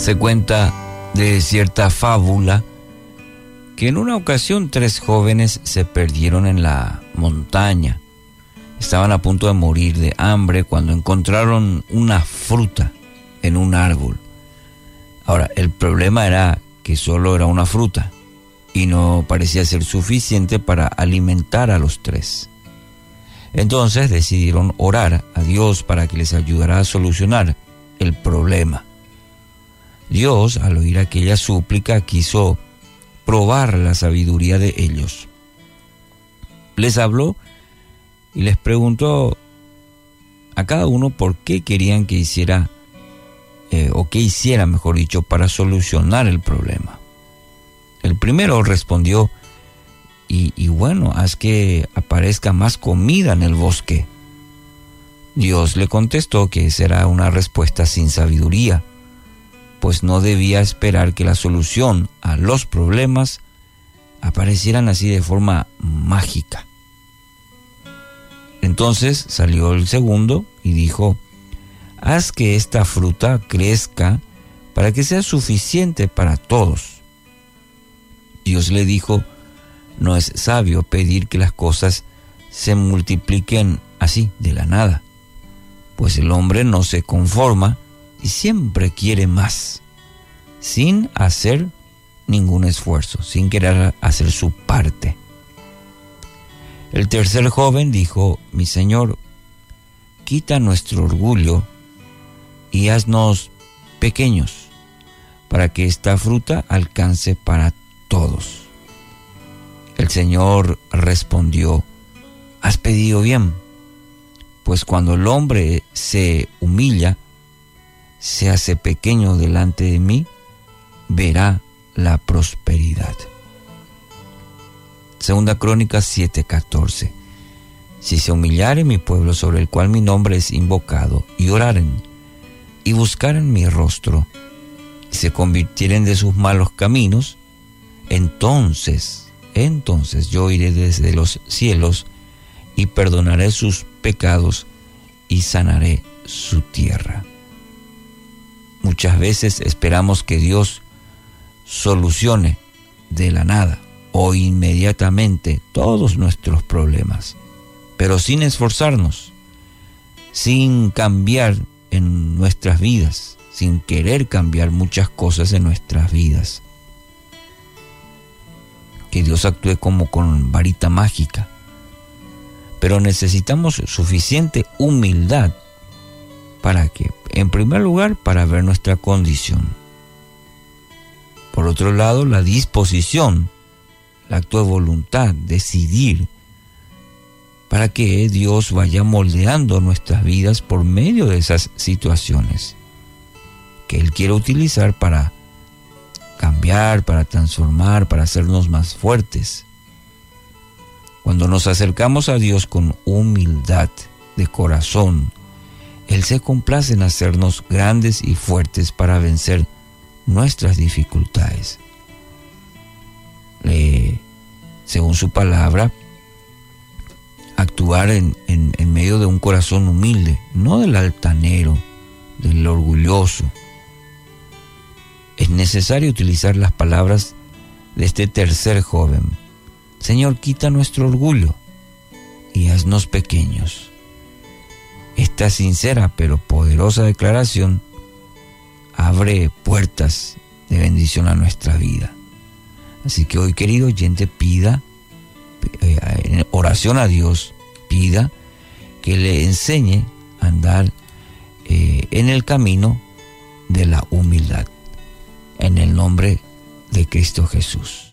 Se cuenta de cierta fábula que en una ocasión tres jóvenes se perdieron en la montaña. Estaban a punto de morir de hambre cuando encontraron una fruta en un árbol. Ahora, el problema era que solo era una fruta y no parecía ser suficiente para alimentar a los tres. Entonces decidieron orar a Dios para que les ayudara a solucionar el problema. Dios, al oír aquella súplica, quiso probar la sabiduría de ellos. Les habló y les preguntó a cada uno por qué querían que hiciera, eh, o qué hiciera, mejor dicho, para solucionar el problema. El primero respondió, y, y bueno, haz que aparezca más comida en el bosque. Dios le contestó que esa era una respuesta sin sabiduría pues no debía esperar que la solución a los problemas aparecieran así de forma mágica. Entonces salió el segundo y dijo, haz que esta fruta crezca para que sea suficiente para todos. Dios le dijo, no es sabio pedir que las cosas se multipliquen así, de la nada, pues el hombre no se conforma y siempre quiere más, sin hacer ningún esfuerzo, sin querer hacer su parte. El tercer joven dijo, mi Señor, quita nuestro orgullo y haznos pequeños para que esta fruta alcance para todos. El Señor respondió, has pedido bien, pues cuando el hombre se humilla, se hace pequeño delante de mí, verá la prosperidad. Segunda Crónica 7:14. Si se humillare mi pueblo sobre el cual mi nombre es invocado, y oraren, y buscaren mi rostro, y se convirtieren de sus malos caminos, entonces, entonces yo iré desde los cielos y perdonaré sus pecados y sanaré su tierra. Muchas veces esperamos que Dios solucione de la nada o inmediatamente todos nuestros problemas, pero sin esforzarnos, sin cambiar en nuestras vidas, sin querer cambiar muchas cosas en nuestras vidas. Que Dios actúe como con varita mágica, pero necesitamos suficiente humildad ¿Para qué? En primer lugar, para ver nuestra condición. Por otro lado, la disposición, el acto de voluntad, decidir, para que Dios vaya moldeando nuestras vidas por medio de esas situaciones que Él quiere utilizar para cambiar, para transformar, para hacernos más fuertes. Cuando nos acercamos a Dios con humildad de corazón, él se complace en hacernos grandes y fuertes para vencer nuestras dificultades. según su palabra, actuar en, en medio de un corazón humilde, no del altanero, del orgulloso. Es necesario utilizar las palabras de este tercer joven. Señor, quita nuestro orgullo y haznos pequeños. Esta sincera pero poderosa declaración abre puertas de bendición a nuestra vida. Así que hoy, querido oyente, pida eh, en oración a Dios, pida que le enseñe a andar eh, en el camino de la humildad. En el nombre de Cristo Jesús.